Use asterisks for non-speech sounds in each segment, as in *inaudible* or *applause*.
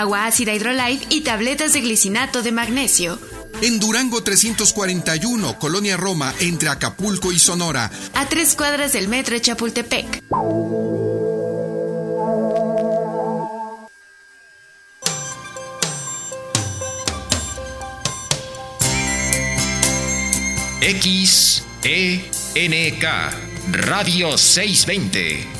agua ácida Hydrolife y tabletas de glicinato de magnesio. En Durango 341, Colonia Roma, entre Acapulco y Sonora. A tres cuadras del metro de Chapultepec. XENK Radio 620.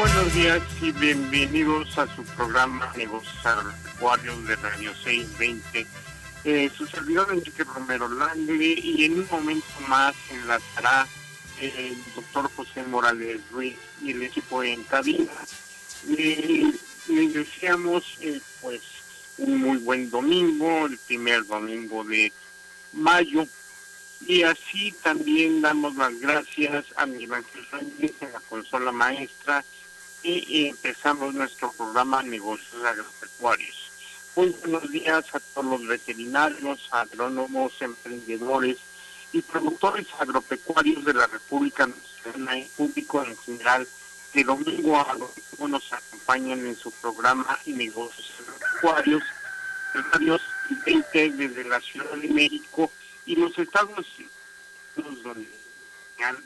Buenos días y bienvenidos a su programa Negocios Agropecuarios de Radio 620. Eh, su servidor Enrique Romero Langle y en un momento más enlazará el doctor José Morales Ruiz y el equipo en cabina. Eh, les deseamos eh, pues un muy buen domingo, el primer domingo de mayo. Y así también damos las gracias a Miguel Ángel Sánchez en la consola maestra y empezamos nuestro programa Negocios Agropecuarios. Muy buenos días a todos los veterinarios, agrónomos, emprendedores y productores agropecuarios de la República Mexicana y público en general que domingo a domingo nos acompañan en su programa Negocios Agropecuarios, radios 20 desde la Ciudad de México y los Estados Unidos,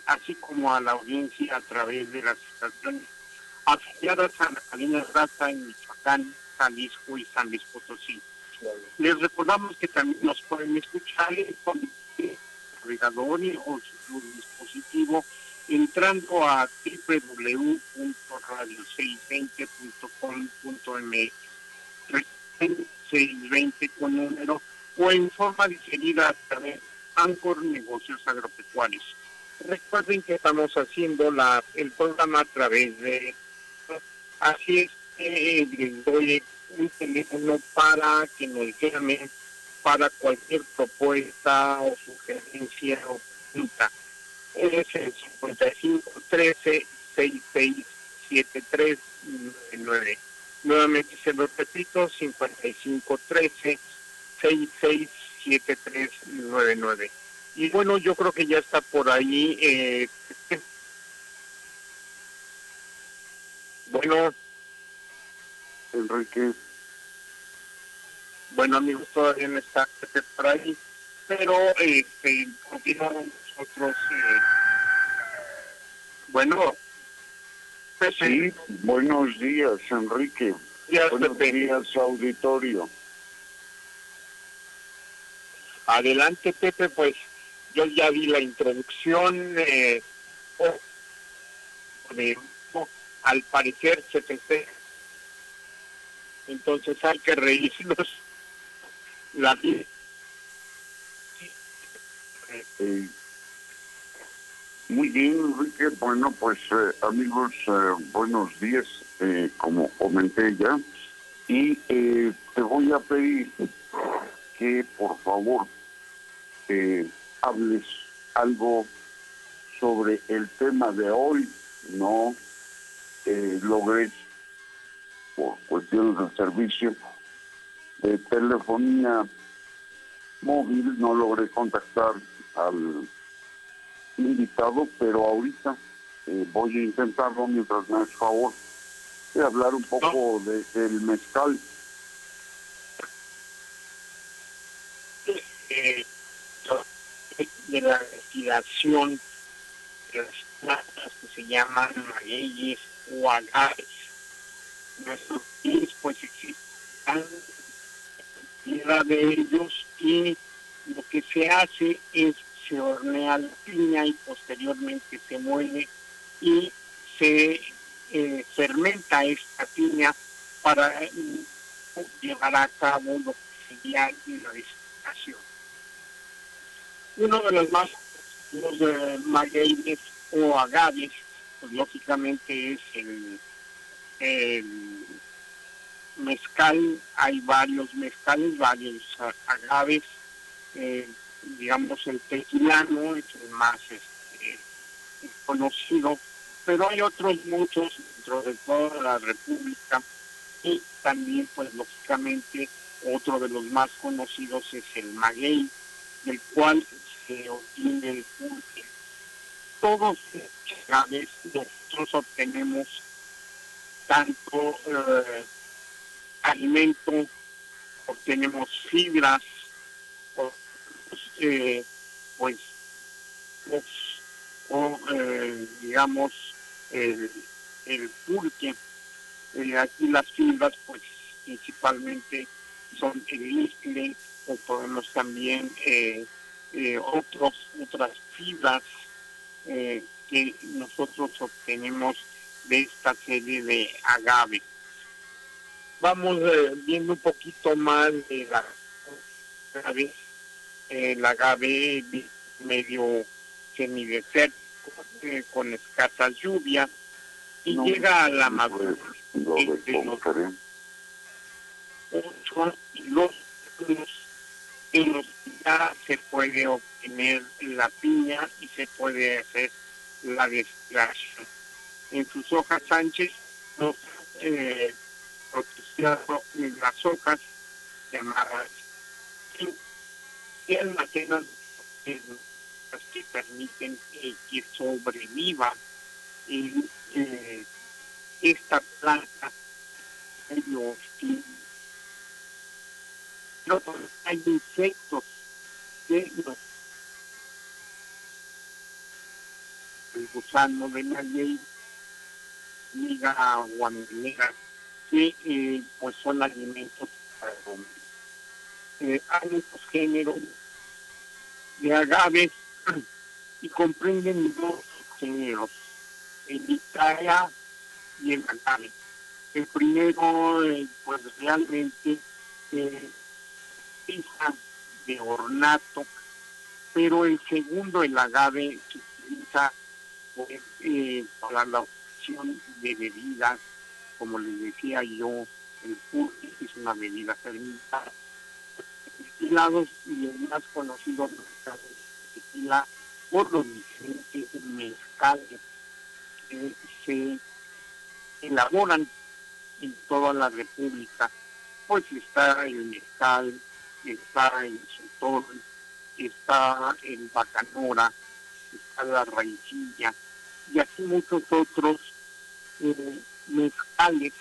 así como a la audiencia a través de las estaciones afiliadas a la cadena Raza en Michoacán, Jalisco y San Luis Potosí. Les recordamos que también nos pueden escuchar con el navegador o su dispositivo entrando a www.radio620.com.mx 620 con número o en forma diferida a través de Anchor Negocios Agropecuarios. Recuerden que estamos haciendo la, el programa a través de Así es que les doy un teléfono para que nos llamen para cualquier propuesta o sugerencia o pregunta. Es el 55 13 66 73 99. Nuevamente se lo repito, 55 13 66 73 99. Y bueno, yo creo que ya está por ahí. Eh, Enrique. Bueno, amigos, todavía no está por ahí, pero este, continuamos nosotros. Eh, bueno. Sí, buenos días, Enrique. Días, buenos Pepe. días, auditorio. Adelante, Pepe, pues yo ya vi la introducción. Eh, oh, de- al parecer se te entonces hay que reírnos la vida. Eh, muy bien, Enrique. Bueno, pues eh, amigos, eh, buenos días, eh, como comenté ya. Y te voy a pedir que por favor hables algo sobre el tema de hoy. No eh, logré, por cuestiones del servicio de telefonía móvil, no logré contactar al invitado, pero ahorita eh, voy a intentarlo mientras me haces favor de hablar un poco de, del mezcal. eh, de la respiración de las plantas que se llaman magueyes o agaves. Nuestros país pues existen de ellos y lo que se hace es se hornea la piña y posteriormente se muele y se eh, fermenta esta piña para mm, llevar a cabo lo que sería la destilación. Uno de los más los eh, magueyes o agaves, pues lógicamente es el, mezcal, hay varios mezcales, varios agaves, eh, digamos el tequilano es el más este, conocido, pero hay otros muchos dentro de toda la República y también pues lógicamente otro de los más conocidos es el maguey, del cual se obtiene el. Todos agaves nosotros obtenemos tanto eh, alimento, obtenemos fibras, eh, pues, o eh, digamos el, el pulque. Eh, aquí las fibras, pues principalmente son el isle, o podemos también otros, otras fibras que nosotros obtenemos de esta serie de agave vamos eh, viendo un poquito más de la agave, el agave medio semidesértico, eh, con escasas lluvias, y llega a la madurez. Entre los ocho y los en los ya se puede obtener la piña y se puede hacer la destilación. En sus hojas Sánchez nos eh, en las hojas llamadas y almacenan las que permiten que sobreviva eh, esta planta medio hostil. No, hay insectos que nos el gusano de la ley, miga guamilera que eh, pues son alimentos para el hombre. Eh, hay géneros de agaves *clears throat* y comprenden dos géneros, el Italia y el agave. El primero, eh, pues realmente eh, de ornato, pero el segundo, el agave, se utiliza pues, eh, para la opción de bebidas como les decía yo, el pulque es una bebida fermentada. Destilados y el más conocido mercado de tequila por los diferentes mezcales que se elaboran en toda la República. Pues está el mezcal, está el sotol, está el bacanora, está la raicilla y así muchos otros eh, mezcales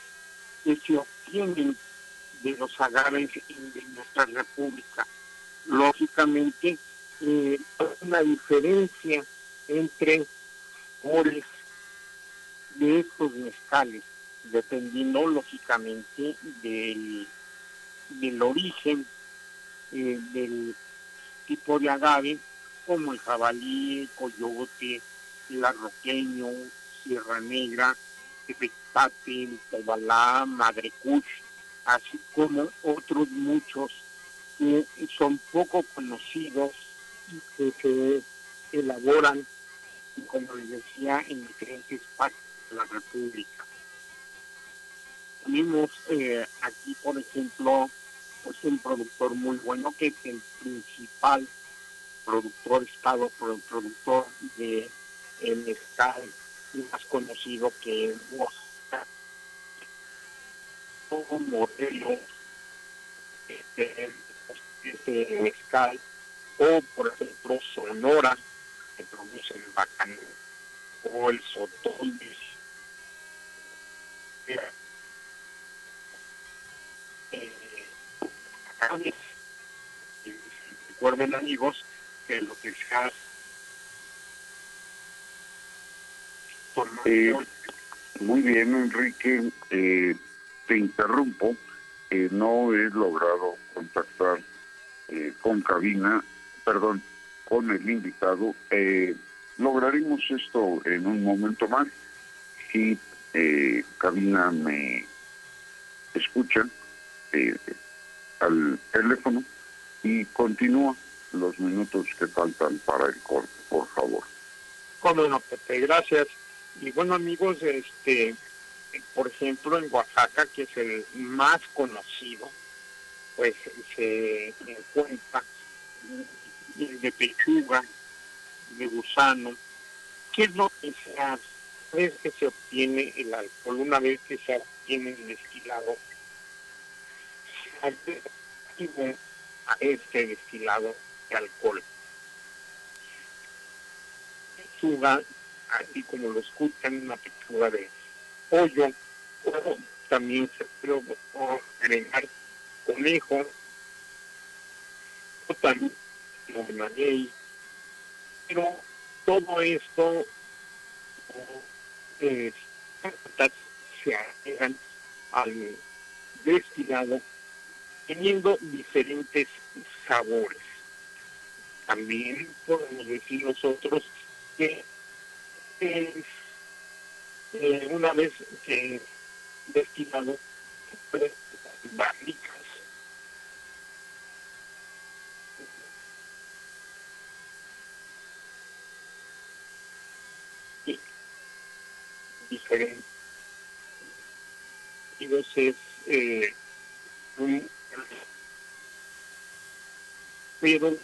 que se obtienen de los agaves en, nuestra república. Lógicamente, eh, hay una diferencia entre sabores de estos mezcales, dependiendo lógicamente del, del origen eh, del tipo de agave, como el jabalí, el coyote, el arroqueño, sierra negra, Petate, Tobalá, Madre Cuch, así como otros muchos que son poco conocidos y que se elaboran, como les decía, en diferentes partes de la República. Tenemos eh, aquí, por ejemplo, pues un productor muy bueno que es el principal productor, estado productor de el mezcal más conocido que Oaxaca, como modelo este, este mezcal, o por ejemplo Sonora, que produce el bacán, o el sotol eh, recuerden amigos que lo que se hace Eh, muy bien, Enrique. Eh, te interrumpo. No he logrado contactar eh, con cabina, perdón, con el invitado. Eh, lograremos esto en un momento más. Si eh, cabina me escucha al teléfono y continúa los minutos que faltan para el corte, por favor. Cómo no, Pepe, gracias. Y bueno, amigos, este, por ejemplo, en Oaxaca, que es el más conocido, pues se encuentra de pechuga, de gusano. ¿Qué es lo que se hace? Una vez que se obtiene el alcohol, una vez que se obtiene el destilado, se a este destilado de alcohol. Pechuga, así como lo escuchan, una pechuga de pollo, o también se puede agregar conejo, o también maguey, pero todo esto eh, se agregan al destilado teniendo diferentes sabores. También podemos decir nosotros que eh, una vez que destilado barricas. Y diferentes y dos es eh, un pero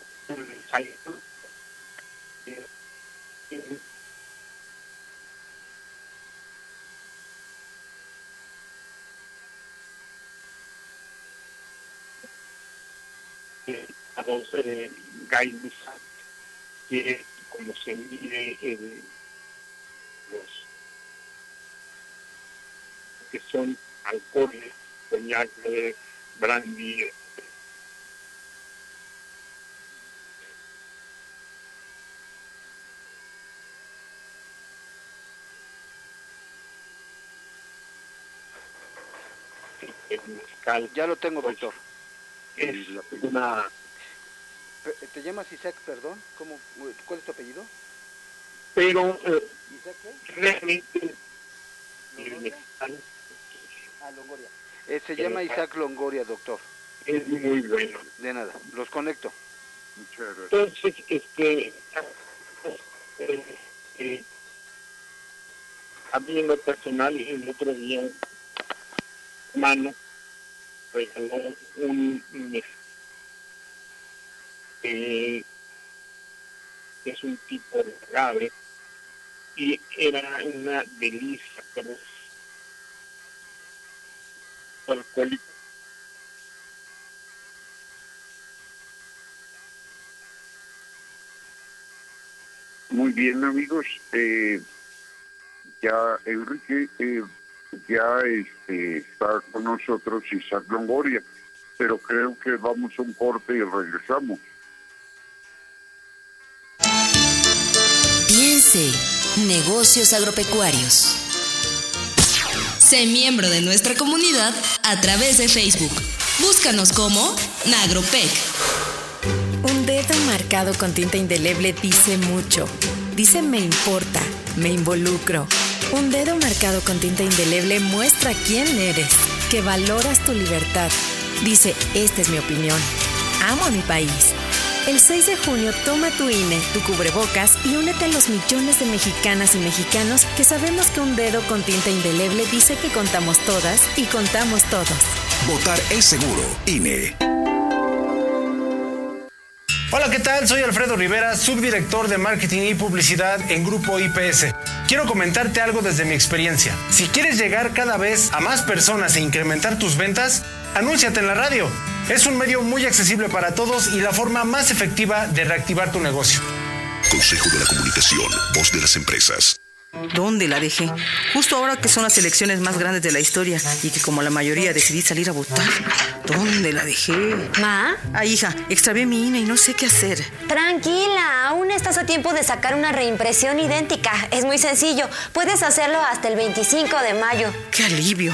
hay a dos eh, que como se mide el, los que son alcoholes, coñac, eh, brandy, el mezcal Ya lo tengo, Pues, doctor. es una ¿Te llamas Isaac, perdón? ¿Cómo, ¿Cuál es tu apellido? pero eh, ¿Isaac qué? realmente ¿Longoria? Ah, Longoria. Eh, se llama Isaac Longoria, doctor. es muy bueno. De nada, los conecto. Muchas gracias. Entonces, este, eh, eh, a mí en lo personal, el otro día, mano regaló un mes, que es un tipo de agave, y era una delicia, pero alcohólico. Muy bien, amigos. Eh, ya Enrique eh, ya este, está con nosotros Isaac Longoria, pero creo que vamos a un corte y regresamos. Negocios agropecuarios. Sé miembro de nuestra comunidad a través de Facebook. Búscanos como Nagropec. Un dedo marcado con tinta indeleble dice mucho. Dice me importa, me involucro. Un dedo marcado con tinta indeleble muestra quién eres, que valoras tu libertad. Dice, esta es mi opinión. Amo a mi país. El 6 de junio toma tu INE, tu cubrebocas y únete a los millones de mexicanas y mexicanos que sabemos que un dedo con tinta indeleble dice que contamos todas y contamos todos. Votar es seguro. INE. Hola, ¿qué tal? Soy Alfredo Rivera, subdirector de marketing y publicidad en Grupo IPS. Quiero comentarte algo desde mi experiencia. Si quieres llegar cada vez a más personas e incrementar tus ventas, anúnciate en la radio. Es un medio muy accesible para todos y la forma más efectiva de reactivar tu negocio. Consejo de la Comunicación, voz de las empresas. ¿Dónde la dejé? Justo ahora que son las elecciones más grandes de la historia y que como la mayoría decidí salir a votar. ¿Dónde la dejé? Ma, Ah, hija, extravié mi INE y no sé qué hacer. tranquila, aún estás a tiempo de sacar una reimpresión idéntica. Es muy sencillo. Puedes hacerlo hasta el 25 de mayo. ¡Qué alivio!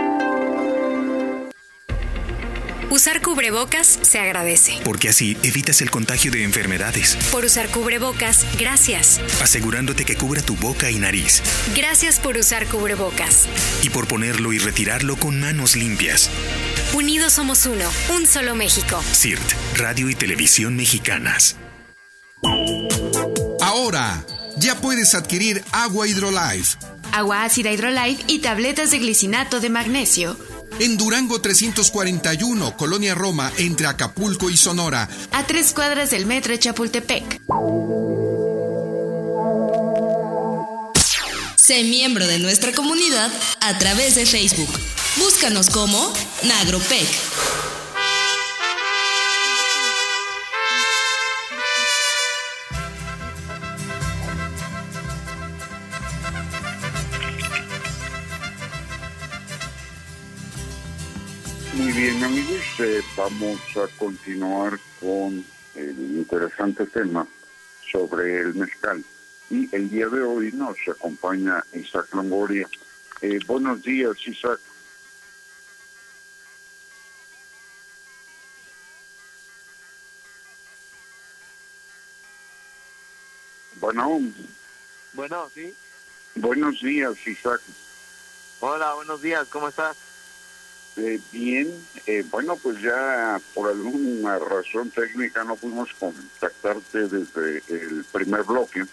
Usar cubrebocas se agradece. Porque así evitas el contagio de enfermedades. Por usar cubrebocas, gracias. Asegurándote que cubra tu boca y nariz. Gracias por usar cubrebocas. Y por ponerlo y retirarlo con manos limpias. Unidos somos uno, un solo México. CIRT, Radio y Televisión Mexicanas. Ahora, ya puedes adquirir agua Hydrolife. Agua ácida Hydrolife y tabletas de glicinato de magnesio. En Durango 341, Colonia Roma, entre Acapulco y Sonora. A tres cuadras del metro de Chapultepec. Sé miembro de nuestra comunidad a través de Facebook. Búscanos como Nagropec. Bien amigos, eh, vamos a continuar con el interesante tema sobre el mezcal. Y el día de hoy nos acompaña Isaac Longoria. Eh, buenos días Isaac. Bueno, Bueno, sí. buenos días Isaac. Hola, buenos días, ¿cómo estás? Eh, bien, eh, bueno, pues ya por alguna razón técnica no pudimos contactarte desde el primer bloque,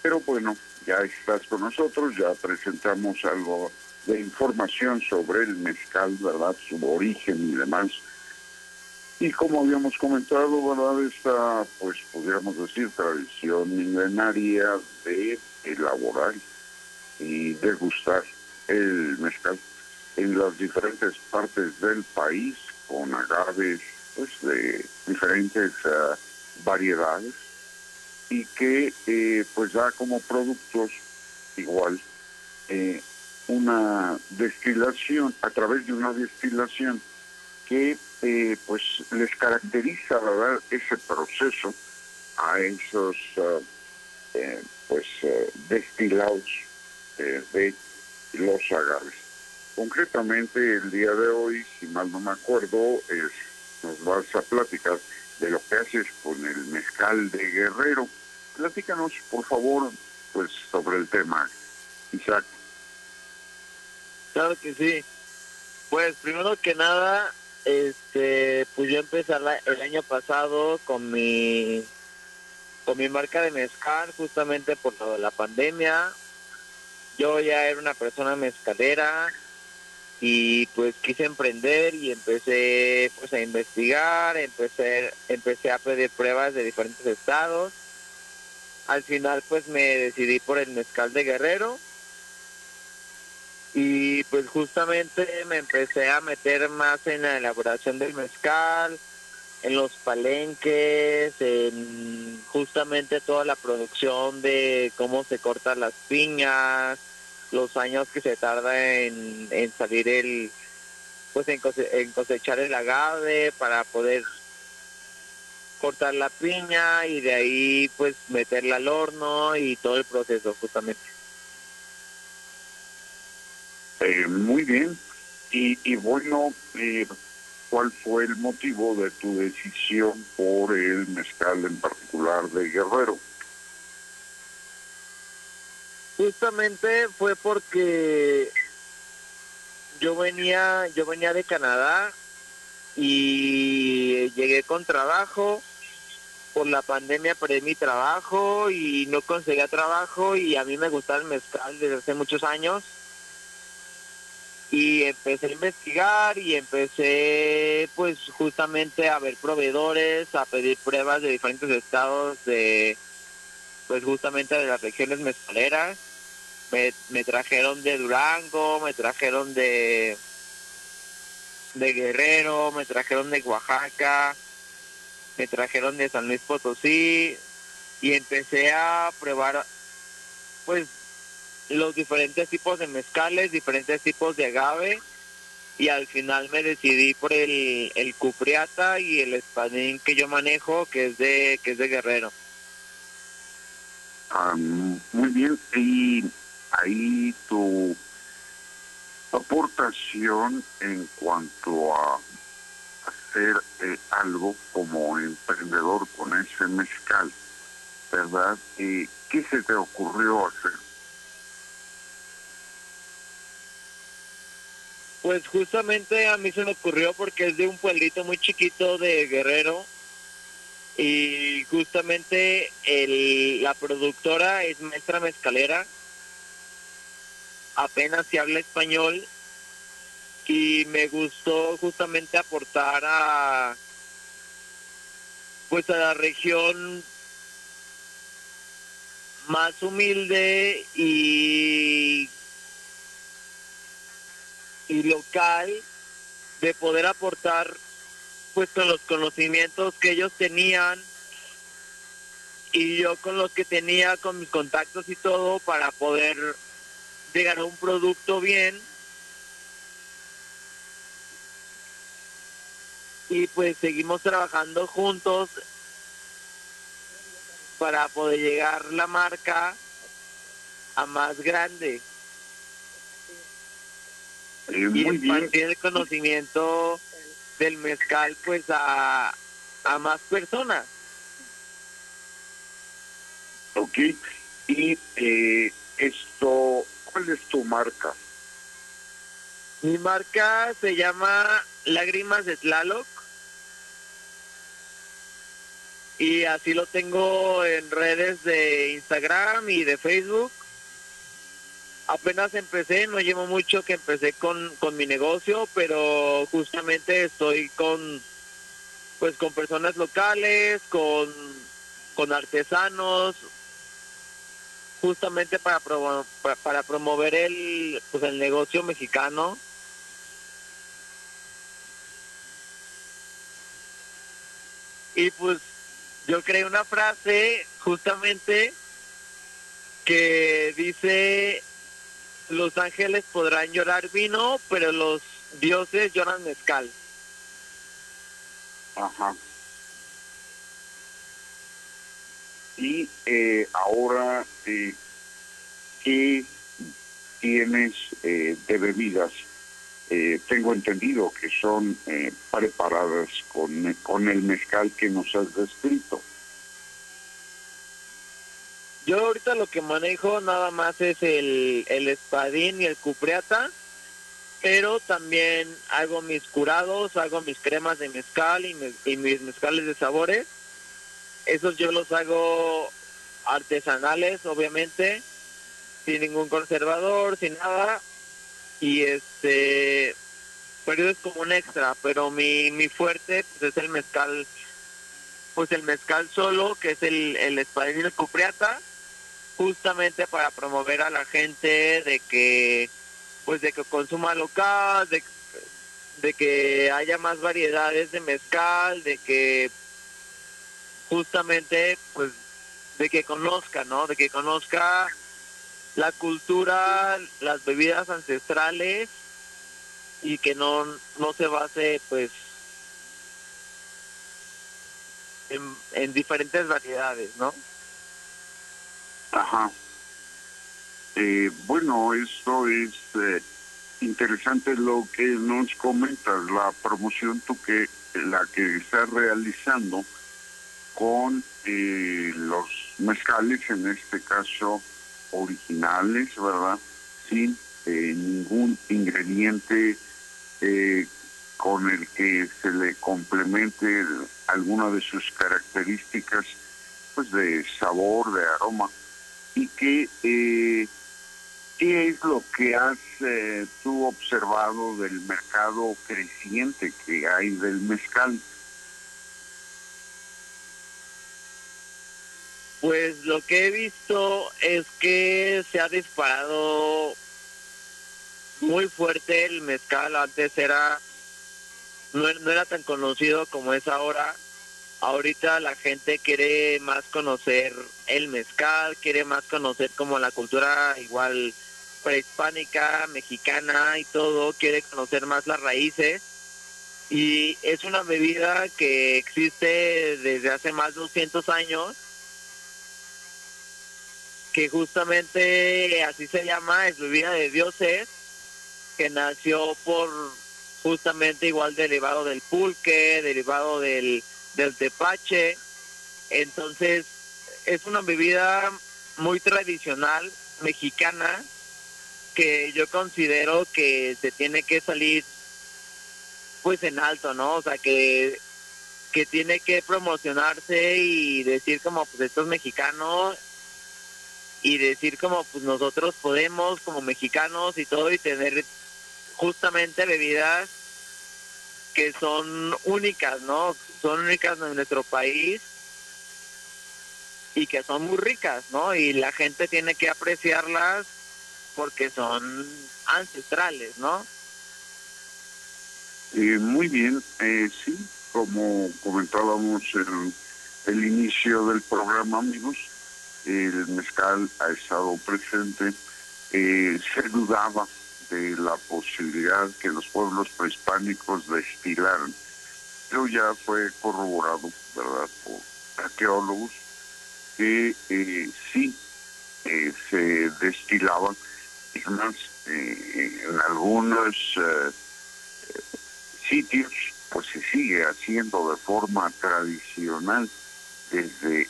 pero bueno, ya estás con nosotros, ya presentamos algo de información sobre el mezcal, ¿verdad? Su origen y demás. Y como habíamos comentado, ¿verdad? Esta, pues podríamos decir, tradición milenaria de elaborar y degustar el mezcal en las diferentes partes del país con agaves pues de diferentes ah, variedades y que eh, pues da como productos igual eh, una destilación a través de una destilación que eh, pues les caracteriza verdad ese proceso a esos ah, pues eh, destilados de los agaves concretamente el día de hoy, si mal no me acuerdo, es, nos vas a platicar de lo que haces con el mezcal de Guerrero. Platícanos, por favor, pues sobre el tema, Isaac. Claro que sí. Pues primero que nada, este, pues yo empecé el año pasado con mi con mi marca de mezcal justamente por lo de la pandemia. Yo ya era una persona mezcalera y pues quise emprender y empecé pues a investigar, empecé empecé a pedir pruebas de diferentes estados. Al final pues me decidí por el mezcal de Guerrero y pues justamente me empecé a meter más en la elaboración del mezcal, en los palenques, en justamente toda la producción de cómo se cortan las piñas, los años que se tarda en, en salir el, pues en, cose- en cosechar el agave para poder cortar la piña y de ahí pues meterla al horno y todo el proceso justamente. Eh, muy bien. Y, y bueno, eh, ¿cuál fue el motivo de tu decisión por el mezcal en particular de Guerrero? Justamente fue porque yo venía, yo venía de Canadá y llegué con trabajo. Por la pandemia perdí mi trabajo y no conseguía trabajo y a mí me gustaba el mezcal desde hace muchos años. Y empecé a investigar y empecé pues justamente a ver proveedores, a pedir pruebas de diferentes estados de pues justamente de las regiones mezcaleras me, me trajeron de Durango, me trajeron de de Guerrero, me trajeron de Oaxaca, me trajeron de San Luis Potosí y empecé a probar pues los diferentes tipos de mezcales, diferentes tipos de agave y al final me decidí por el, el cupriata y el espadín que yo manejo, que es de, que es de Guerrero. Ah, muy bien, y ahí tu aportación en cuanto a hacer eh, algo como emprendedor con ese mezcal, ¿verdad? Eh, ¿Qué se te ocurrió hacer? Pues justamente a mí se me ocurrió porque es de un pueblito muy chiquito de Guerrero y justamente el, la productora es maestra mezcalera, apenas se habla español y me gustó justamente aportar a pues a la región más humilde y y local de poder aportar pues con los conocimientos que ellos tenían y yo con los que tenía con mis contactos y todo para poder llegar a un producto bien y pues seguimos trabajando juntos para poder llegar la marca a más grande Eh, y muy bien. expandir el conocimiento del mezcal pues a, a más personas. Ok, y eh, esto, ¿cuál es tu marca? Mi marca se llama Lágrimas de Tlaloc y así lo tengo en redes de Instagram y de Facebook. Apenas empecé, no llevo mucho que empecé con, con mi negocio, pero justamente estoy con pues con personas locales, con, con artesanos, justamente para, para promover el pues el negocio mexicano y pues yo creé una frase justamente que dice los ángeles podrán llorar vino pero los dioses lloran mezcal Ajá. Y eh, ahora, eh, ¿qué tienes eh, de bebidas? Eh, tengo entendido que son eh, preparadas con, con el mezcal que nos has descrito. Yo ahorita lo que manejo nada más es el, el espadín y el cupriata, pero también hago mis curados, hago mis cremas de mezcal y, me- y mis mezcales de sabores. Esos yo los hago artesanales, obviamente, sin ningún conservador, sin nada. Y este, pero es como un extra, pero mi, mi fuerte pues, es el mezcal, pues el mezcal solo, que es el, el espadín cupriata justamente para promover a la gente de que pues de que consuma local, de que haya más variedades de mezcal, de que justamente pues de que conozca, ¿no? De que conozca la cultura, las bebidas ancestrales y que no no se base pues en, en diferentes variedades, ¿no? Ajá. Eh, bueno, esto es eh, interesante lo que nos comentas, la promoción tú que la que estás realizando con eh, los mezcales, en este caso originales, ¿verdad? Sin eh, ningún ingrediente eh, con el que se le complemente alguna de sus características pues de sabor, de aroma y que eh, qué es lo que has eh, tú observado del mercado creciente que hay del mezcal. Pues lo que he visto es que se ha disparado muy fuerte el mezcal. Antes era no, no era tan conocido como es ahora. Ahorita la gente quiere más conocer el mezcal, quiere más conocer como la cultura igual prehispánica, mexicana y todo, quiere conocer más las raíces. Y es una bebida que existe desde hace más de 200 años, que justamente así se llama, es bebida de dioses, que nació por justamente igual derivado del pulque, derivado del, del tepache. Entonces, es una bebida muy tradicional mexicana que yo considero que se tiene que salir pues en alto, ¿no? O sea, que, que tiene que promocionarse y decir como pues esto es mexicano y decir como pues nosotros podemos como mexicanos y todo y tener justamente bebidas que son únicas, ¿no? Son únicas en nuestro país y que son muy ricas, ¿no? Y la gente tiene que apreciarlas porque son ancestrales, ¿no? Eh, muy bien, eh, sí, como comentábamos en el inicio del programa, amigos, el mezcal ha estado presente, eh, se dudaba de la posibilidad que los pueblos prehispánicos destilaran, pero ya fue corroborado, ¿verdad?, por arqueólogos que eh, sí eh, se destilaban, y más, en algunos sitios pues se sigue haciendo de forma tradicional desde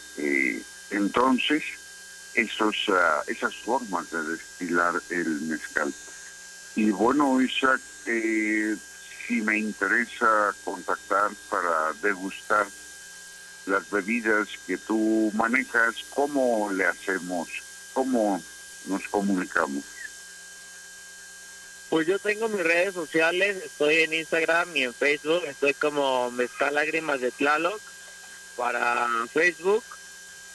entonces esos ah, esas formas de destilar el mezcal. Y bueno Isaac eh, si me interesa contactar para degustar las bebidas que tú manejas cómo le hacemos cómo nos comunicamos Pues yo tengo mis redes sociales, estoy en Instagram y en Facebook, estoy como Mezcal Lágrimas de Tlaloc para Facebook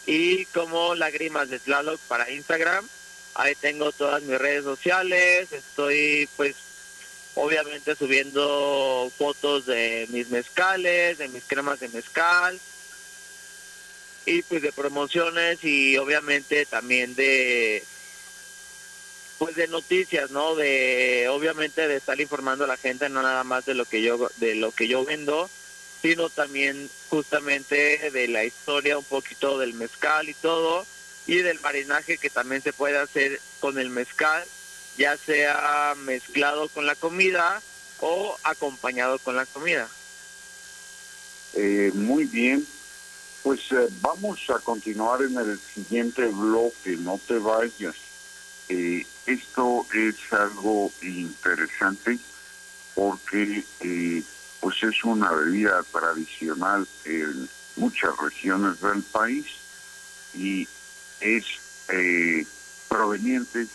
y como Lágrimas de Tlaloc para Instagram. Ahí tengo todas mis redes sociales, estoy pues obviamente subiendo fotos de mis mezcales, de mis cremas de mezcal y pues de promociones y obviamente también de pues de noticias, ¿no? De obviamente de estar informando a la gente no nada más de lo que yo de lo que yo vendo, sino también justamente de la historia un poquito del mezcal y todo y del marinaje que también se puede hacer con el mezcal, ya sea mezclado con la comida o acompañado con la comida. Eh, muy bien, pues eh, vamos a continuar en el siguiente bloque, no te vayas. Eh, esto es algo interesante porque eh, pues es una bebida tradicional en muchas regiones del país y es eh, proveniente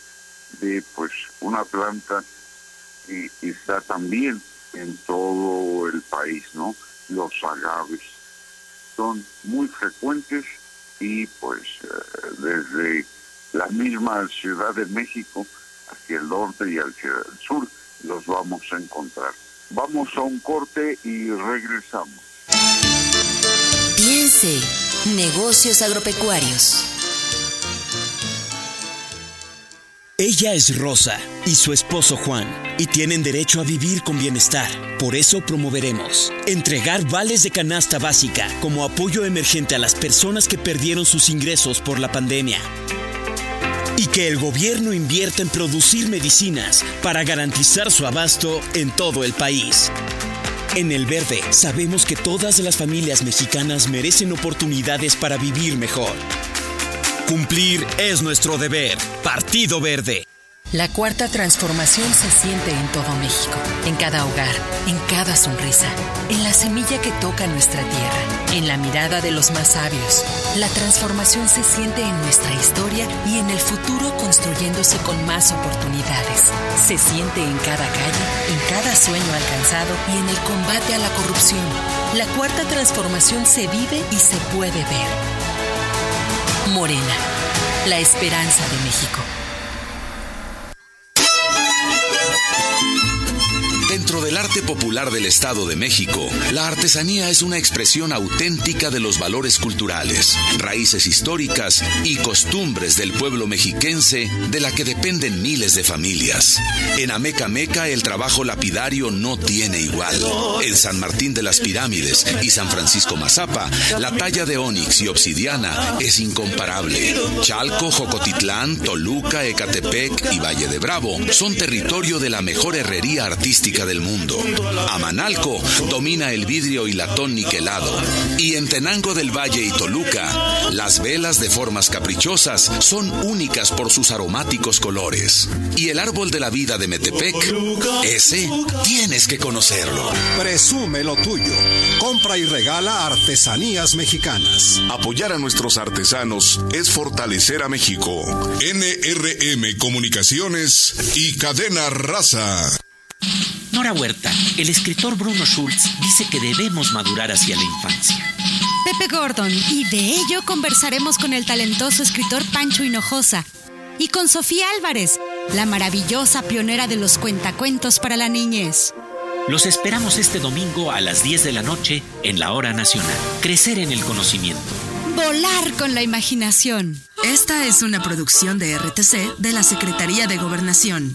de pues una planta que está también en todo el país, ¿no? Los agaves son muy frecuentes y pues eh, desde la misma Ciudad de México hacia el norte y hacia el sur los vamos a encontrar. Vamos a un corte y regresamos. Piense, negocios agropecuarios. Ella es Rosa y su esposo Juan y tienen derecho a vivir con bienestar. Por eso promoveremos entregar vales de canasta básica como apoyo emergente a las personas que perdieron sus ingresos por la pandemia. Y que el gobierno invierta en producir medicinas para garantizar su abasto en todo el país. En El Verde sabemos que todas las familias mexicanas merecen oportunidades para vivir mejor. Cumplir es nuestro deber. Partido Verde. La cuarta transformación se siente en todo México, en cada hogar, en cada sonrisa, en la semilla que toca nuestra tierra, en la mirada de los más sabios. La transformación se siente en nuestra historia y en el futuro construyéndose con más oportunidades. Se siente en cada calle, en cada sueño alcanzado y en el combate a la corrupción. La cuarta transformación se vive y se puede ver. Morena, la esperanza de México. Del arte popular del Estado de México, la artesanía es una expresión auténtica de los valores culturales, raíces históricas y costumbres del pueblo mexiquense de la que dependen miles de familias. En Ameca Meca el trabajo lapidario no tiene igual. En San Martín de las Pirámides y San Francisco Mazapa, la talla de onix y obsidiana es incomparable. Chalco, Jocotitlán, Toluca, Ecatepec y Valle de Bravo son territorio de la mejor herrería artística del mundo. Amanalco domina el vidrio y latón niquelado. Y en Tenango del Valle y Toluca, las velas de formas caprichosas son únicas por sus aromáticos colores. Y el árbol de la vida de Metepec, ese tienes que conocerlo. Presume lo tuyo. Compra y regala artesanías mexicanas. Apoyar a nuestros artesanos es fortalecer a México. NRM Comunicaciones y Cadena Raza. Nora Huerta, el escritor Bruno Schultz dice que debemos madurar hacia la infancia. Pepe Gordon, y de ello conversaremos con el talentoso escritor Pancho Hinojosa y con Sofía Álvarez, la maravillosa pionera de los cuentacuentos para la niñez. Los esperamos este domingo a las 10 de la noche en la Hora Nacional. Crecer en el conocimiento. Volar con la imaginación. Esta es una producción de RTC de la Secretaría de Gobernación.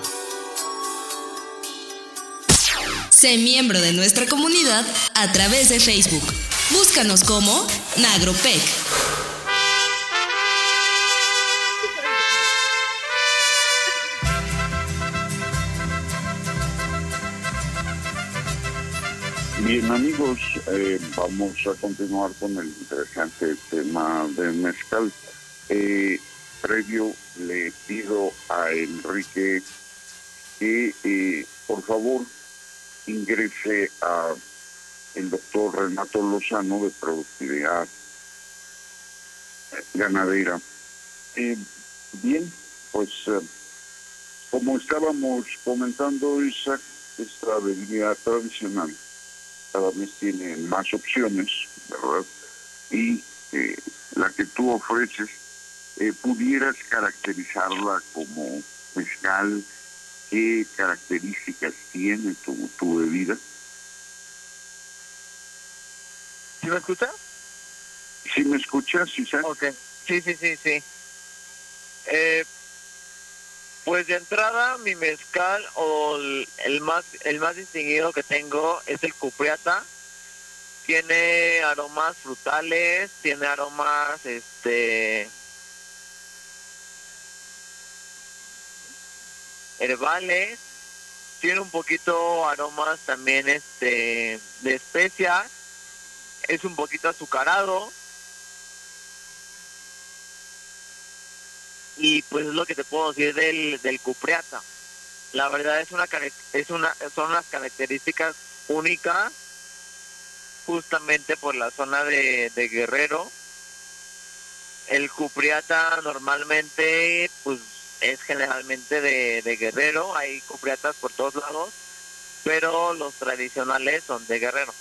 Sé miembro de nuestra comunidad a través de Facebook. Búscanos como Nagropec. Bien amigos, eh, vamos a continuar con el interesante tema del mezcal. Eh, previo le pido a Enrique que eh, por favor ingrese a el doctor Renato Lozano de Productividad Ganadera. Eh, bien, pues eh, como estábamos comentando, Isaac, esta bebida tradicional cada vez tiene más opciones, ¿verdad? Y eh, la que tú ofreces, pudieras caracterizarla como mezcal, ¿qué características tiene tu, tu bebida? ¿Sí me escucha? Sí, me escuchas, sí, Ok, sí, sí, sí, sí. Eh, pues de entrada, mi mezcal o el, el, más el más distinguido que tengo es el cupriata. Tiene aromas frutales, tiene aromas, este, herbales, tiene un poquito aromas también, este, de especias es un poquito azucarado. Y pues es lo que te puedo decir del, del cupriata. La verdad es una, es una son unas características únicas justamente por la zona de, de Guerrero. El cupriata normalmente pues es generalmente de, de Guerrero, hay cupriatas por todos lados, pero los tradicionales son de Guerrero.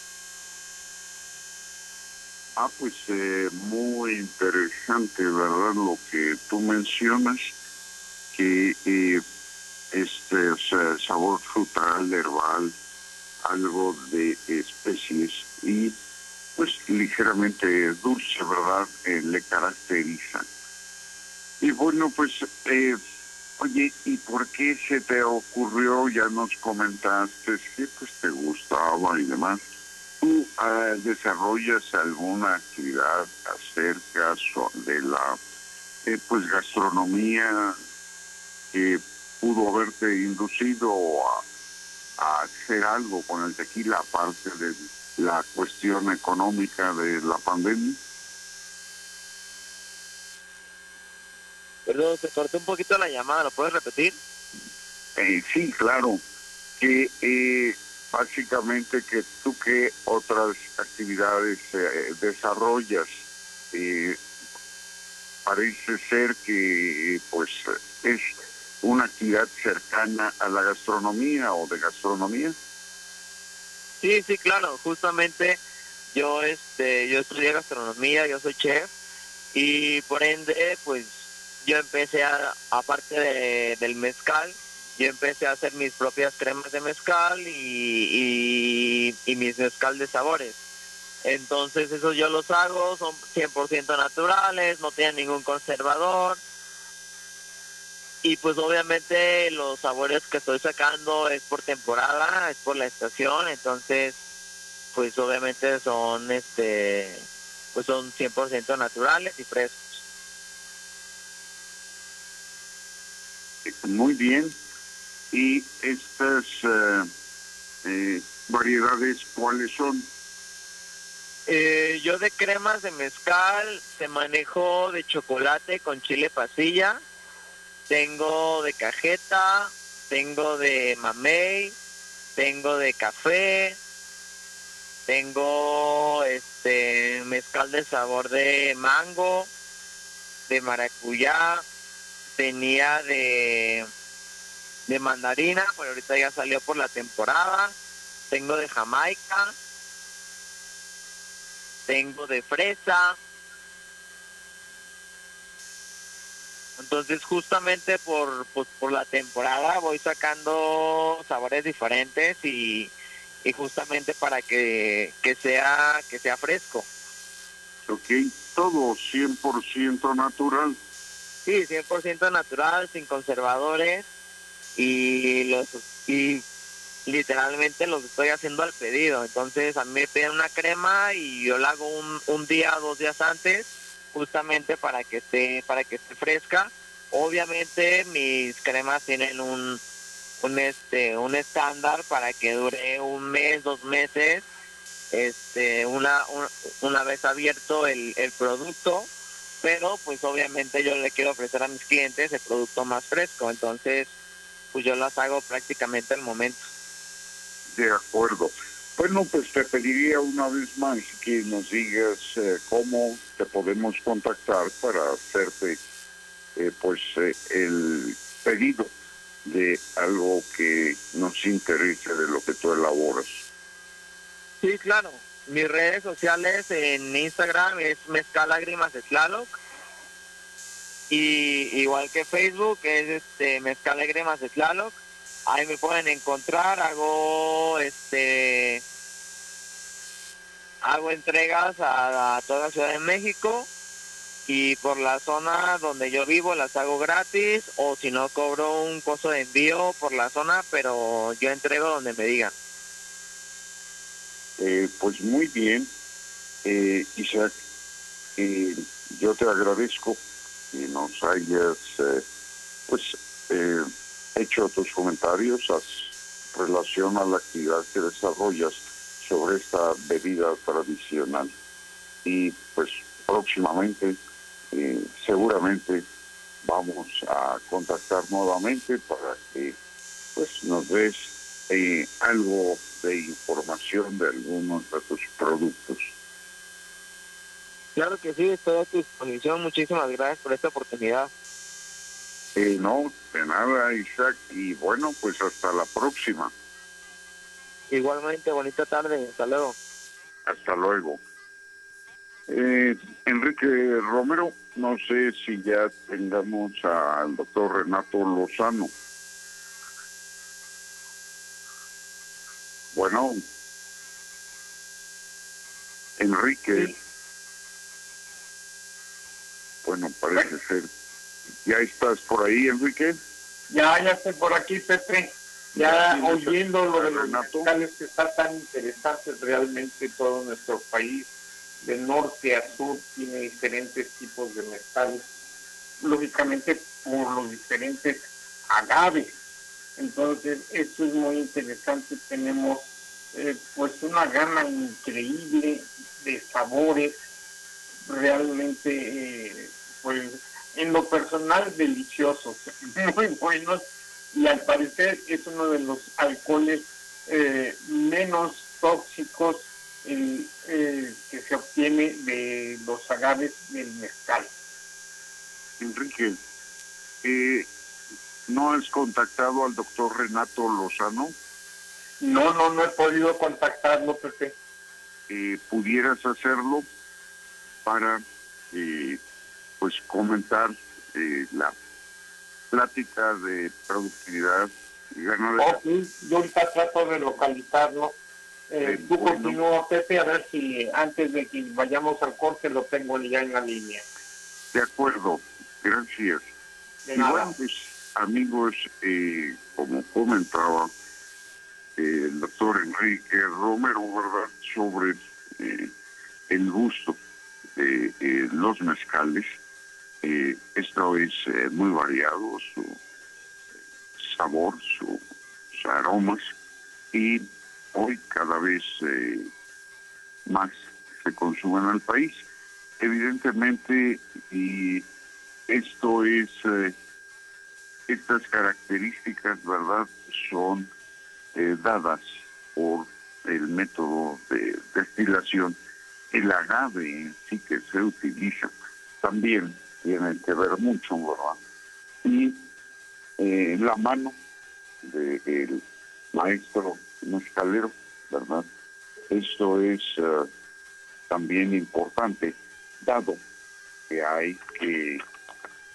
Ah, pues eh, muy interesante, ¿verdad? Lo que tú mencionas, que eh, este o sabor frutal, herbal, algo de especies y pues ligeramente dulce, ¿verdad? Eh, le caracteriza. Y bueno, pues, eh, oye, ¿y por qué se te ocurrió? Ya nos comentaste que pues te gustaba y demás ¿Tú ah, desarrollas alguna actividad acerca de la eh, pues gastronomía que pudo haberte inducido a, hacer algo con el tequila aparte de la cuestión económica de la pandemia? Perdón, se cortó un poquito la llamada, ¿lo puedes repetir? Eh, sí, claro. que eh, básicamente que tú qué otras actividades eh, desarrollas. Eh, parece ser que pues es una actividad cercana a la gastronomía o de gastronomía. Sí, sí, claro, justamente yo este yo estudié gastronomía, yo soy chef y por ende pues yo empecé a aparte de, del mezcal, yo empecé a hacer mis propias cremas de mezcal y, y, mis mezcal de sabores. Entonces esos yo los hago, son 100% naturales, no tienen ningún conservador. Y pues obviamente los sabores que estoy sacando es por temporada, es por la estación, entonces pues obviamente son este pues son 100% naturales y frescos. Muy bien. ¿Y estas eh, eh, variedades cuáles son? Eh, yo de cremas de mezcal te manejo de chocolate con chile pasilla, tengo de cajeta, tengo de mamey, tengo de café, tengo este mezcal de sabor de mango, de maracuyá, tenía de de mandarina, pero ahorita ya salió por la temporada. Tengo de Jamaica. Tengo de fresa. Entonces justamente por, pues, por la temporada voy sacando sabores diferentes y, y justamente para que, que, sea, que sea fresco. Ok, todo 100% natural. Sí, 100% natural, sin conservadores y los y literalmente los estoy haciendo al pedido. Entonces a mí me piden una crema y yo la hago un, un día, dos días antes, justamente para que esté, para que esté fresca. Obviamente mis cremas tienen un, un este, un estándar para que dure un mes, dos meses, este, una, una vez abierto el, el producto, pero pues obviamente yo le quiero ofrecer a mis clientes el producto más fresco. Entonces, pues yo las hago prácticamente al momento. De acuerdo. Bueno, pues te pediría una vez más que nos digas eh, cómo te podemos contactar para hacerte eh, pues eh, el pedido de algo que nos interese de lo que tú elaboras. Sí, claro. Mis redes sociales en Instagram es Mezcalagrimas de Tlaloc. Y igual que Facebook es este Mezcal Tlaloc. Ahí me pueden encontrar hago este hago entregas a, toda la Ciudad de México. Y por la zona donde yo vivo las hago gratis o si no cobro un costo de envío por la zona pero yo entrego donde me digan eh, pues muy bien eh, Isaac yo te agradezco y nos hayas eh, pues hecho tus comentarios a relación a la actividad que desarrollas sobre esta bebida tradicional. Y pues próximamente seguramente vamos a contactar nuevamente para que pues nos des algo de información de algunos de tus productos. Claro que sí, estoy a tu disposición. Muchísimas gracias por esta oportunidad. Eh, no, de nada, Isaac. Y bueno, pues hasta la próxima. Igualmente, bonita tarde. Hasta luego. Hasta luego. Eh, Enrique Romero, no sé si ya tengamos al doctor Renato Lozano. Bueno, Enrique. Bueno, parece ser. ¿Ya estás por ahí, Enrique? Ya, ya estoy por aquí, Pepe. Ya oyendo lo de los que está tan interesante realmente todo nuestro país, de norte a sur, tiene diferentes tipos de mezcales, lógicamente por los diferentes agaves. Entonces, esto es muy interesante. Tenemos eh, pues una gama increíble de sabores, realmente eh, pues en lo personal deliciosos, *laughs* muy buenos y al parecer es uno de los alcoholes eh, menos tóxicos eh, que se obtiene de los agaves del mezcal. Enrique, eh, ¿no has contactado al doctor Renato Lozano? No, no, no he podido contactarlo, Pepe. Eh, ¿Pudieras hacerlo para eh, pues comentar eh, la plática de productividad y ganadera? Ok, yo ahorita trato de localizarlo. Eh, Eh, tú bueno. continúa, Pepe, a ver si antes de que vayamos al corte lo tengo ya en la línea. De acuerdo, gracias. De y nada. bueno, pues amigos, eh, como comentaba el doctor Enrique Romero, ¿verdad?, sobre eh, el gusto de eh, los mezcales. Eh, esto es eh, muy variado, su sabor, su- sus aromas, y hoy cada vez más se consumen en el país. Evidentemente, y esto es, estas características, ¿verdad?, son eh, dadas por el método de destilación. El agave en sí que se utiliza también tiene que ver mucho, ¿verdad? Y eh, la mano del maestro mezcalero, ¿verdad? Esto es eh, también importante, dado que hay que,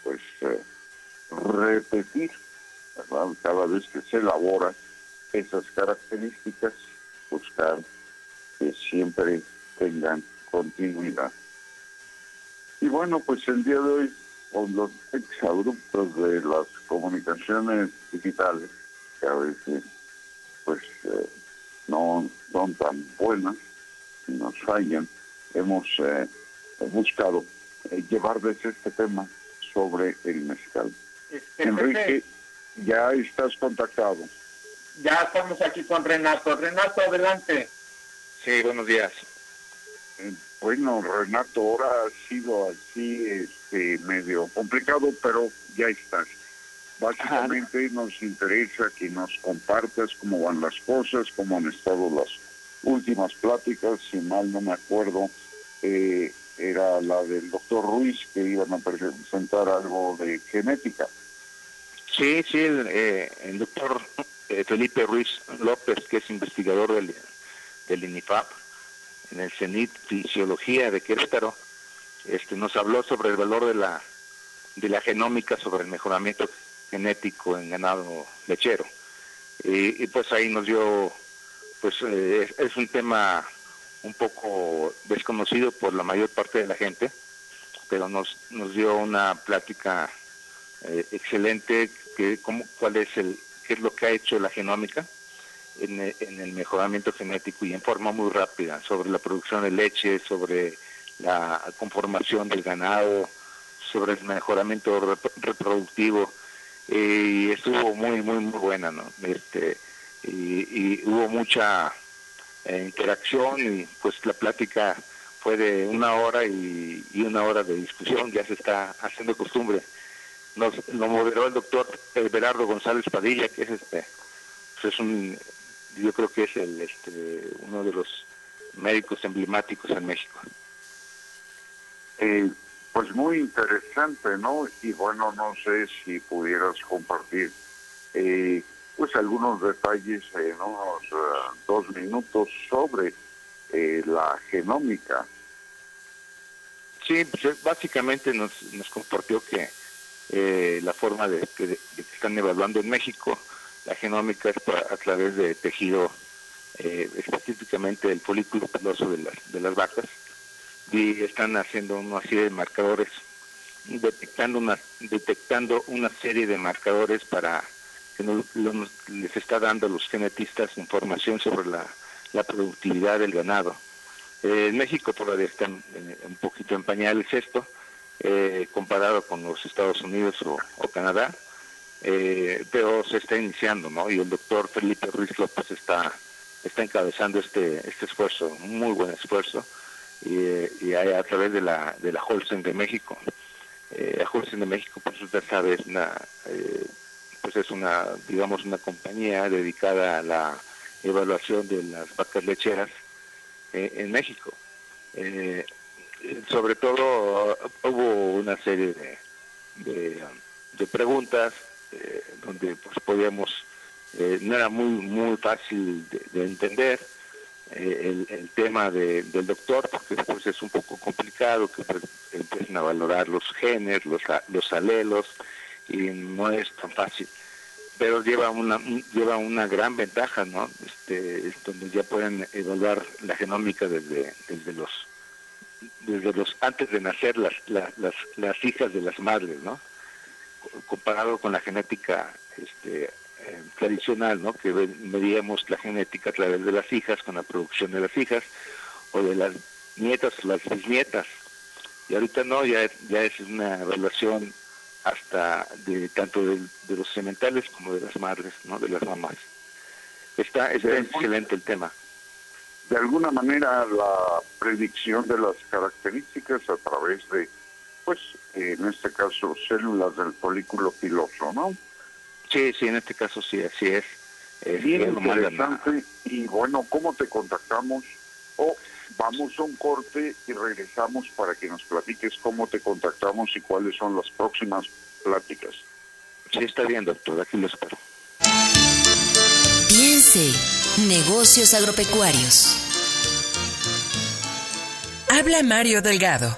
pues, eh, repetir. Cada vez que se elabora esas características, buscar que siempre tengan continuidad. Y bueno, pues el día de hoy, con los exabruptos de las comunicaciones digitales, que a veces pues eh, no son tan buenas y nos fallan, hemos eh, buscado eh, llevarles este tema sobre el mezcal. Enrique, ya estás contactado. ya estamos aquí con Renato. Renato, adelante. Sí, buenos días. Bueno, Renato, ahora ha sido así este, medio complicado, pero ya estás. Básicamente nos interesa que nos compartas cómo van las cosas, cómo han estado las últimas pláticas, si mal no me acuerdo, eh, era la del doctor Ruiz, que iban a presentar algo de genética. Sí, sí, el, eh, doctor eh, Felipe Ruiz López, que es investigador del, del INIFAP, en el CENIT Fisiología de Querétaro, este, nos habló sobre el valor de la, de la genómica, sobre el mejoramiento genético en ganado lechero. Y, y pues ahí nos dio, pues eh, es, es un tema un poco desconocido por la mayor parte de la gente, pero nos, nos dio una plática excelente que cómo, cuál es el qué es lo que ha hecho la genómica en, en el mejoramiento genético y en forma muy rápida sobre la producción de leche, sobre la conformación del ganado, sobre el mejoramiento rep- reproductivo. Eh, y estuvo muy muy muy buena, ¿no? Este y, hubo mucha eh, interacción y pues la plática fue de una hora y una hora de discusión, ya se está haciendo costumbre nos lo moderó el doctor Berardo González Padilla, que es este, pues es un, yo creo que es el, este, uno de los médicos emblemáticos en México. Eh, pues muy interesante, ¿no? Y bueno, no sé si pudieras compartir eh, pues algunos detalles en unos eh, dos minutos sobre eh, la genómica. Sí, pues, eh, básicamente nos, nos compartió que eh, la forma de que, de que están evaluando en México la genómica es por- a través de tejido, eh, específicamente el folículo piloso de las, de las vacas, y están haciendo una serie de marcadores, detectando una, detectando una serie de marcadores para que nos- lo- les está dando a los genetistas información sobre la, la productividad del ganado. Eh, en México todavía está en- un poquito en pañales esto, eh, comparado con los Estados Unidos o, Canadá, eh, pero se está iniciando, ¿no? Y el doctor Felipe Ruiz López está, está encabezando este, este esfuerzo, un muy buen esfuerzo, y, y a, través de la, de la de México. Eh, la Holstein de México, pues usted sabe, es una, eh, pues es una, digamos, una compañía dedicada a la evaluación de las vacas lecheras eh, en México. Eh, sobre todo hubo una serie de, de, preguntas eh, donde pues podíamos, no era muy muy fácil de, entender el, el, tema del doctor, porque después es un poco complicado que pues, empiecen a valorar los genes, los, los alelos, y no es tan fácil. Pero lleva una lleva una gran ventaja no este donde ya pueden evaluar la genómica desde desde los desde los antes de nacer las las, las, hijas de las madres no comparado con la genética este eh, tradicional no que medíamos la genética a través de las hijas con la producción de las hijas o de las nietas o las bisnietas y ahorita no ya ya es una evaluación hasta de tanto de, los sementales como de las madres, ¿no? De las mamás. Está, excelente el tema. De alguna manera la predicción de las características a través de, pues, en este caso, células del folículo piloso, ¿no? Sí, sí, en este caso sí, así es. Bien interesante. Y bueno, ¿cómo te contactamos? O Vamos a un corte y regresamos para que nos platiques cómo te contactamos y cuáles son las próximas pláticas. Sí, está bien, doctor. Aquí lo espero. Piense, negocios agropecuarios. Habla Mario Delgado.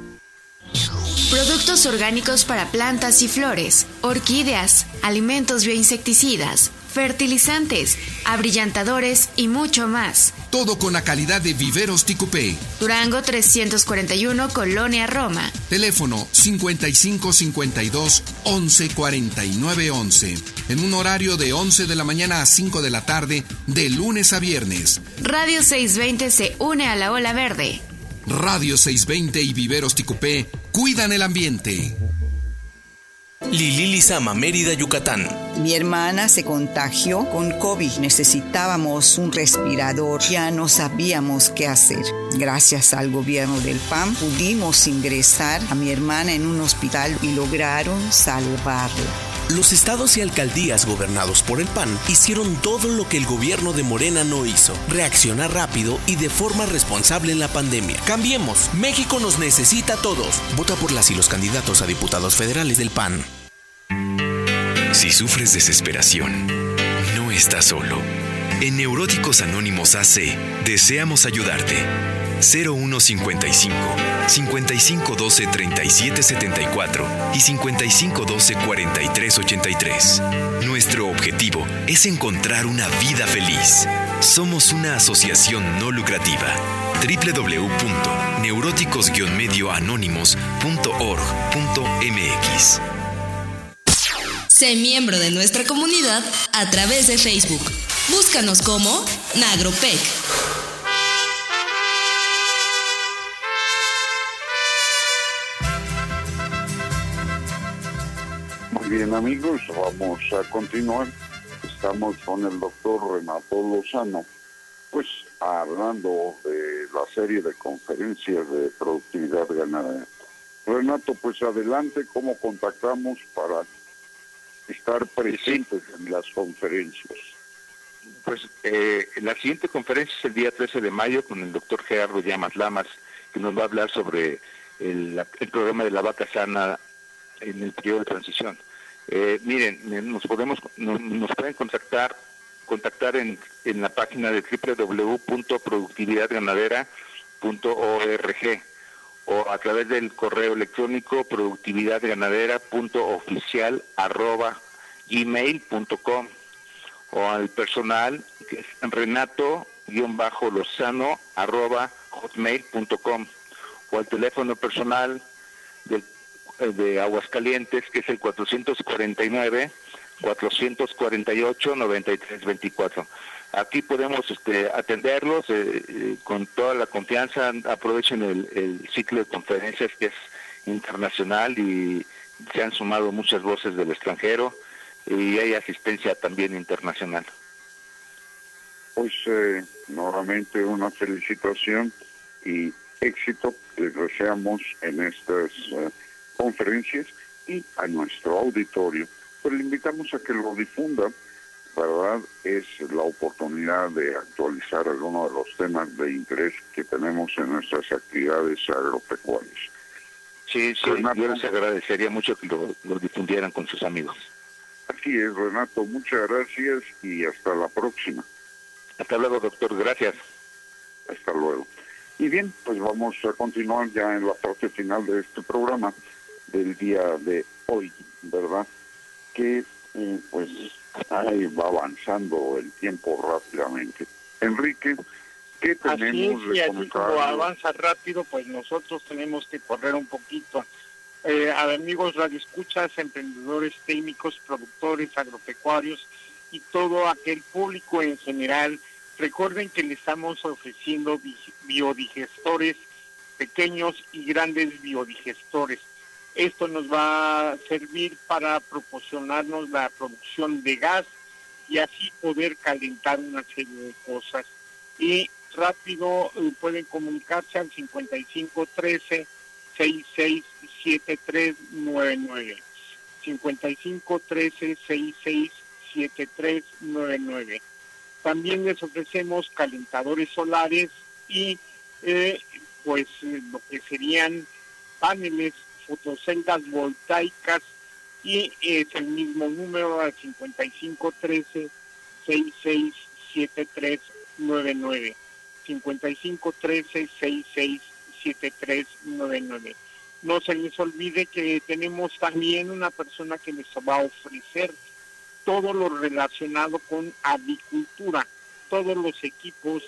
Productos orgánicos para plantas y flores, orquídeas, alimentos bioinsecticidas, fertilizantes, abrillantadores y mucho más. Todo con la calidad de Viveros Ticupé. Durango 341, Colonia Roma. Teléfono 5552 1149 11. En un horario de 11 de la mañana a 5 de la tarde, de lunes a viernes. Radio 620 se une a la ola verde. Radio 620 y Viveros Ticupé cuidan el ambiente. Lili Lizama, Mérida, Yucatán. Mi hermana se contagió con COVID. Necesitábamos un respirador. Ya no sabíamos qué hacer. Gracias al gobierno del PAN pudimos ingresar a mi hermana en un hospital y lograron salvarla. Los estados y alcaldías gobernados por el PAN hicieron todo lo que el gobierno de Morena no hizo, reaccionar rápido y de forma responsable en la pandemia. Cambiemos, México nos necesita a todos. Vota por las y los candidatos a diputados federales del PAN. Si sufres desesperación, no estás solo. En Neuróticos Anónimos AC deseamos ayudarte. 0155 5512 3774 y 5512 4383. Nuestro objetivo es encontrar una vida feliz. Somos una asociación no lucrativa. www.neuróticos-anónimos.org.mx Sé miembro de nuestra comunidad a través de Facebook. Búscanos como Nagropec. Bien amigos, vamos a continuar. Estamos con el doctor Renato Lozano, pues hablando de la serie de conferencias de productividad ganadera. Renato, pues adelante, ¿cómo contactamos para estar presentes en las conferencias? Pues eh, la siguiente conferencia es el día 13 de mayo con el doctor Gerardo Llamas Lamas, que nos va a hablar sobre el, el programa de la vaca sana en el periodo de transición. Eh, miren, nos podemos nos, pueden contactar contactar en, en la página de www.productividadganadera.org o a través del correo electrónico productividadganadera.oficial@gmail.com o al personal que es renato-lozano@hotmail.com o al teléfono personal del de Aguascalientes, que es el 449 448-9324. Aquí podemos este, atenderlos eh, eh, con toda la confianza. Aprovechen el, el ciclo de conferencias que es internacional y se han sumado muchas voces del extranjero y hay asistencia también internacional. Pues eh, nuevamente una felicitación y éxito que deseamos en estas eh, conferencias y a nuestro auditorio. Pues le invitamos a que lo difunda, ¿verdad? Es la oportunidad de actualizar algunos de los temas de interés que tenemos en nuestras actividades agropecuarias. Sí, sí, yo les agradecería mucho que lo, lo difundieran con sus amigos. Así es, Renato, muchas gracias y hasta la próxima. Hasta luego, doctor, gracias. Hasta luego. Y bien, pues vamos a continuar ya en la parte final de este programa del día de hoy, ¿verdad? Que eh, pues ahí va avanzando el tiempo rápidamente. Enrique, ¿qué tenemos así es, y así como avanza rápido, pues nosotros tenemos que correr un poquito. Eh, amigos radioescuchas, emprendedores técnicos, productores, agropecuarios y todo aquel público en general Recuerden que le estamos ofreciendo biodigestores pequeños y grandes biodigestores. Esto nos va a servir para proporcionarnos la producción de gas y así poder calentar una serie de cosas. Y rápido eh, pueden comunicarse al 5513 667399. 5513 667399. También les ofrecemos calentadores solares y eh, pues eh, lo que serían paneles fotoceldas voltaicas y es el mismo número al 5513 667399 5513 667399 no se les olvide que tenemos también una persona que les va a ofrecer todo lo relacionado con avicultura, todos los equipos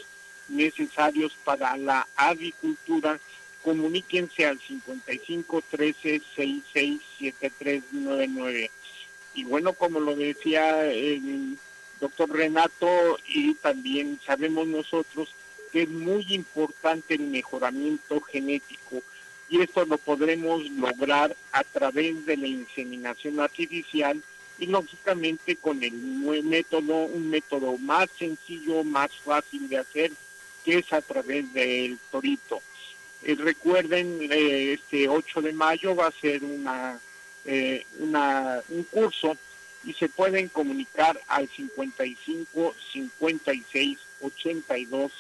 necesarios para la avicultura, comuníquense al 55 13 66 7399. Y bueno, como lo decía el doctor Renato, y también sabemos nosotros que es muy importante el mejoramiento genético y esto lo podremos lograr a través de la inseminación artificial y lógicamente con el método, un método más sencillo, más fácil de hacer, que es a través del torito. Eh, recuerden, eh, este 8 de mayo va a ser una, eh, una, un curso y se pueden comunicar al 55 56 82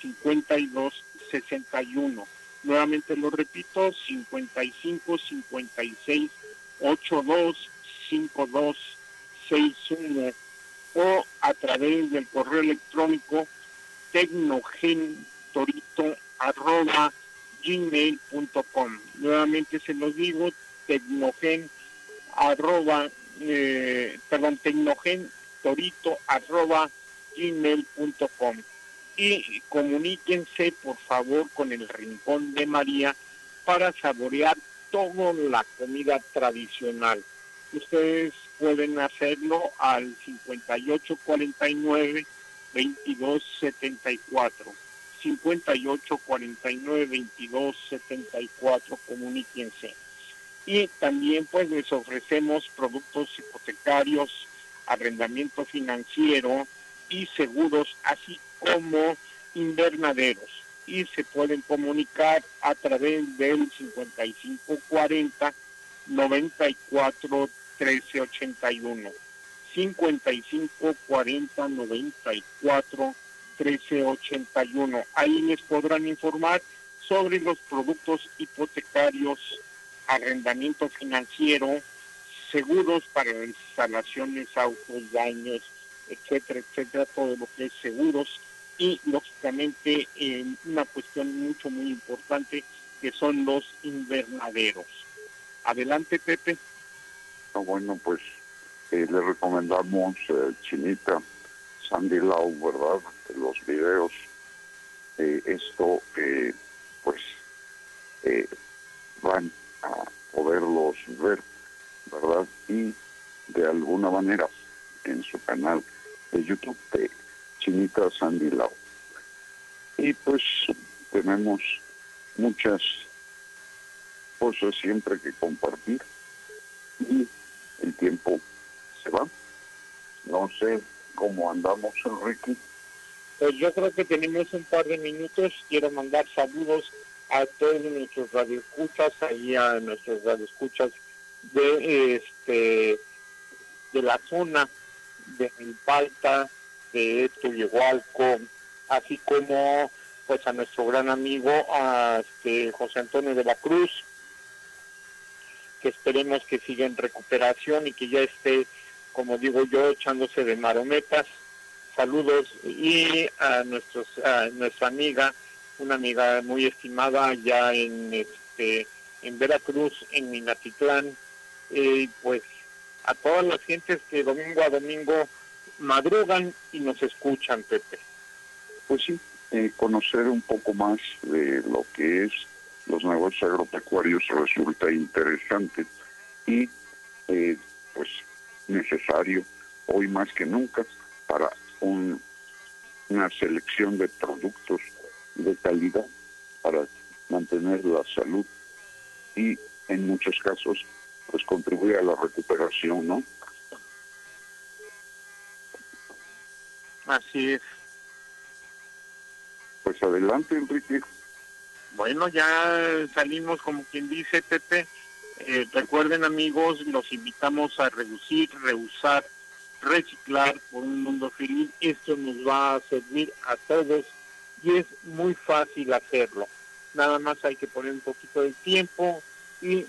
52 61. Nuevamente lo repito, 55 56 82 5261 o a través del correo electrónico tecnogentorito arroba gmail.com. Nuevamente se los digo, tecnogen arroba, eh, perdón, tecnogentorito arroba gmail.com. Y comuníquense por favor con el Rincón de María para saborear toda la comida tradicional ustedes pueden hacerlo al 5849 2274. 5849 2274, comuníquense. Y también pues les ofrecemos productos hipotecarios, arrendamiento financiero y seguros, así como invernaderos. Y se pueden comunicar a través del 5540 94 1381 55 40 94 1381. Ahí les podrán informar sobre los productos hipotecarios, arrendamiento financiero, seguros para instalaciones, autos, daños, etcétera, etcétera, todo lo que es seguros y lógicamente una cuestión mucho muy importante que son los invernaderos. Adelante, Pepe bueno, pues eh, le recomendamos eh, Chinita, Sandy Lau, ¿verdad? Los videos. Eh, esto, pues, van a poderlos ver, ¿verdad? Y de alguna manera en su canal de YouTube de Chinita Sandy Lau. Y pues tenemos muchas cosas siempre que compartir y el tiempo se va. No sé cómo andamos, Enrique. Pues yo creo que tenemos un par de minutos. Quiero mandar saludos a todos nuestros radioescuchas, ahí a nuestros radioescuchas de este de la zona de Milpalta, de Tuyehualco, así como pues a nuestro gran amigo este, José Antonio de la Cruz, que esperemos que siga en recuperación y que ya esté, como digo yo, echándose de marometas. Saludos y a nuestros a nuestra amiga, una amiga muy estimada allá en este en Veracruz, en Minatitlán, y pues a todas las gentes que domingo a domingo madrugan y nos escuchan, Pepe. Pues sí, eh, conocer un poco más de lo que es los negocios agropecuarios resulta interesante y eh, pues necesario hoy más que nunca para un, una selección de productos de calidad para mantener la salud y en muchos casos pues contribuye a la recuperación, ¿no? Así es. Pues adelante, Enrique. Bueno, ya salimos como quien dice, Pepe. Eh, recuerden, amigos, los invitamos a reducir, reusar, reciclar por un mundo feliz. Esto nos va a servir a todos y es muy fácil hacerlo. Nada más hay que poner un poquito de tiempo y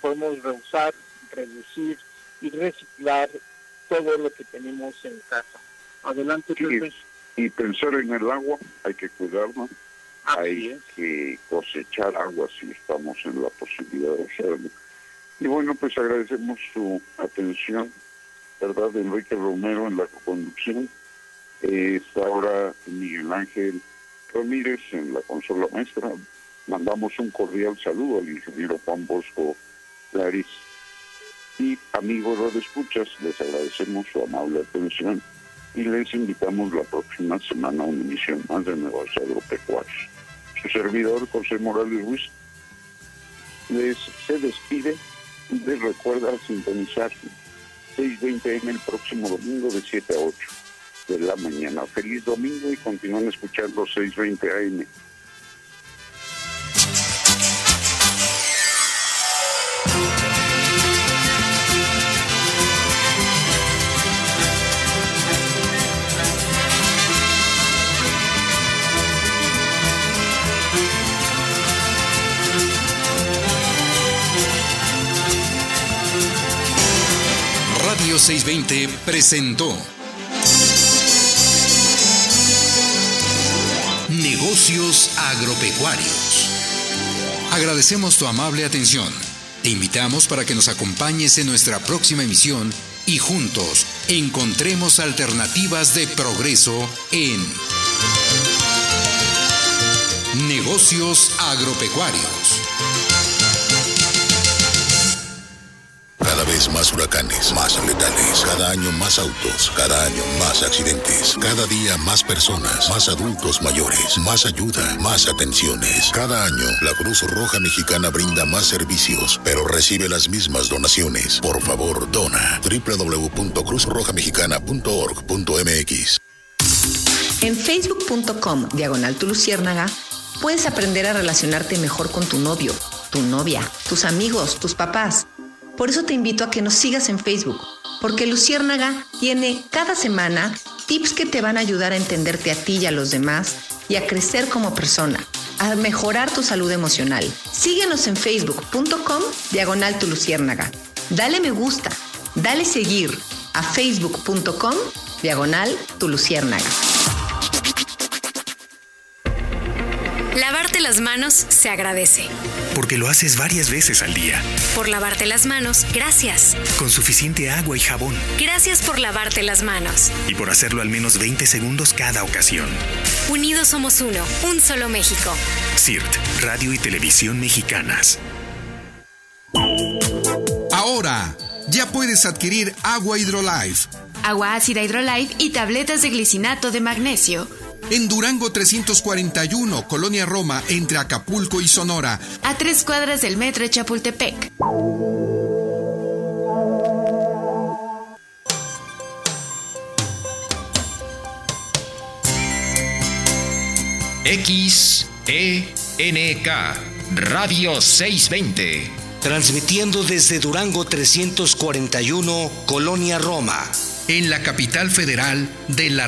podemos reusar, reducir y reciclar todo lo que tenemos en casa. Adelante, Pepe. Y pensar en el agua, hay que cuidarlo. Hay que cosechar agua si estamos en la posibilidad de hacerlo. Y bueno, pues agradecemos su atención, ¿verdad? De Enrique Romero en la conducción. está ahora Miguel Ángel Ramírez en la consola maestra. Mandamos un cordial saludo al ingeniero Juan Bosco Laris. Y amigos de escuchas, les agradecemos su amable atención y les invitamos la próxima semana a una emisión más de Negocios Agropecuarios. Su servidor, José Morales Ruiz, les se despide les recuerda sintonizar 6.20 en el próximo domingo de 7 a 8 de la mañana. Feliz domingo y continúen escuchando 6.20 AM. 620 presentó Negocios Agropecuarios. Agradecemos tu amable atención. Te invitamos para que nos acompañes en nuestra próxima emisión y juntos encontremos alternativas de progreso en Negocios Agropecuarios. Cada vez más huracanes, más letales, cada año más autos, cada año más accidentes, cada día más personas, más adultos mayores, más ayuda, más atenciones. Cada año la Cruz Roja Mexicana brinda más servicios, pero recibe las mismas donaciones. Por favor, dona www.cruzrojamexicana.org.mx. En facebook.com diagonal tu luciérnaga puedes aprender a relacionarte mejor con tu novio, tu novia, tus amigos, tus papás. Por eso te invito a que nos sigas en Facebook, porque Luciérnaga tiene cada semana tips que te van a ayudar a entenderte a ti y a los demás y a crecer como persona, a mejorar tu salud emocional. Síguenos en facebook.com diagonal tu luciérnaga. Dale me gusta, dale seguir a facebook.com diagonal tu luciérnaga. Lavarte las manos se agradece. Porque lo haces varias veces al día. Por lavarte las manos, gracias. Con suficiente agua y jabón. Gracias por lavarte las manos. Y por hacerlo al menos 20 segundos cada ocasión. Unidos somos uno, un solo México. CIRT, Radio y Televisión Mexicanas. Ahora ya puedes adquirir agua Hydrolife. Agua ácida Hydrolife y tabletas de glicinato de magnesio. En Durango 341, Colonia Roma, entre Acapulco y Sonora. A tres cuadras del metro de Chapultepec. XENK Radio 620. Transmitiendo desde Durango 341, Colonia Roma. En la capital federal de la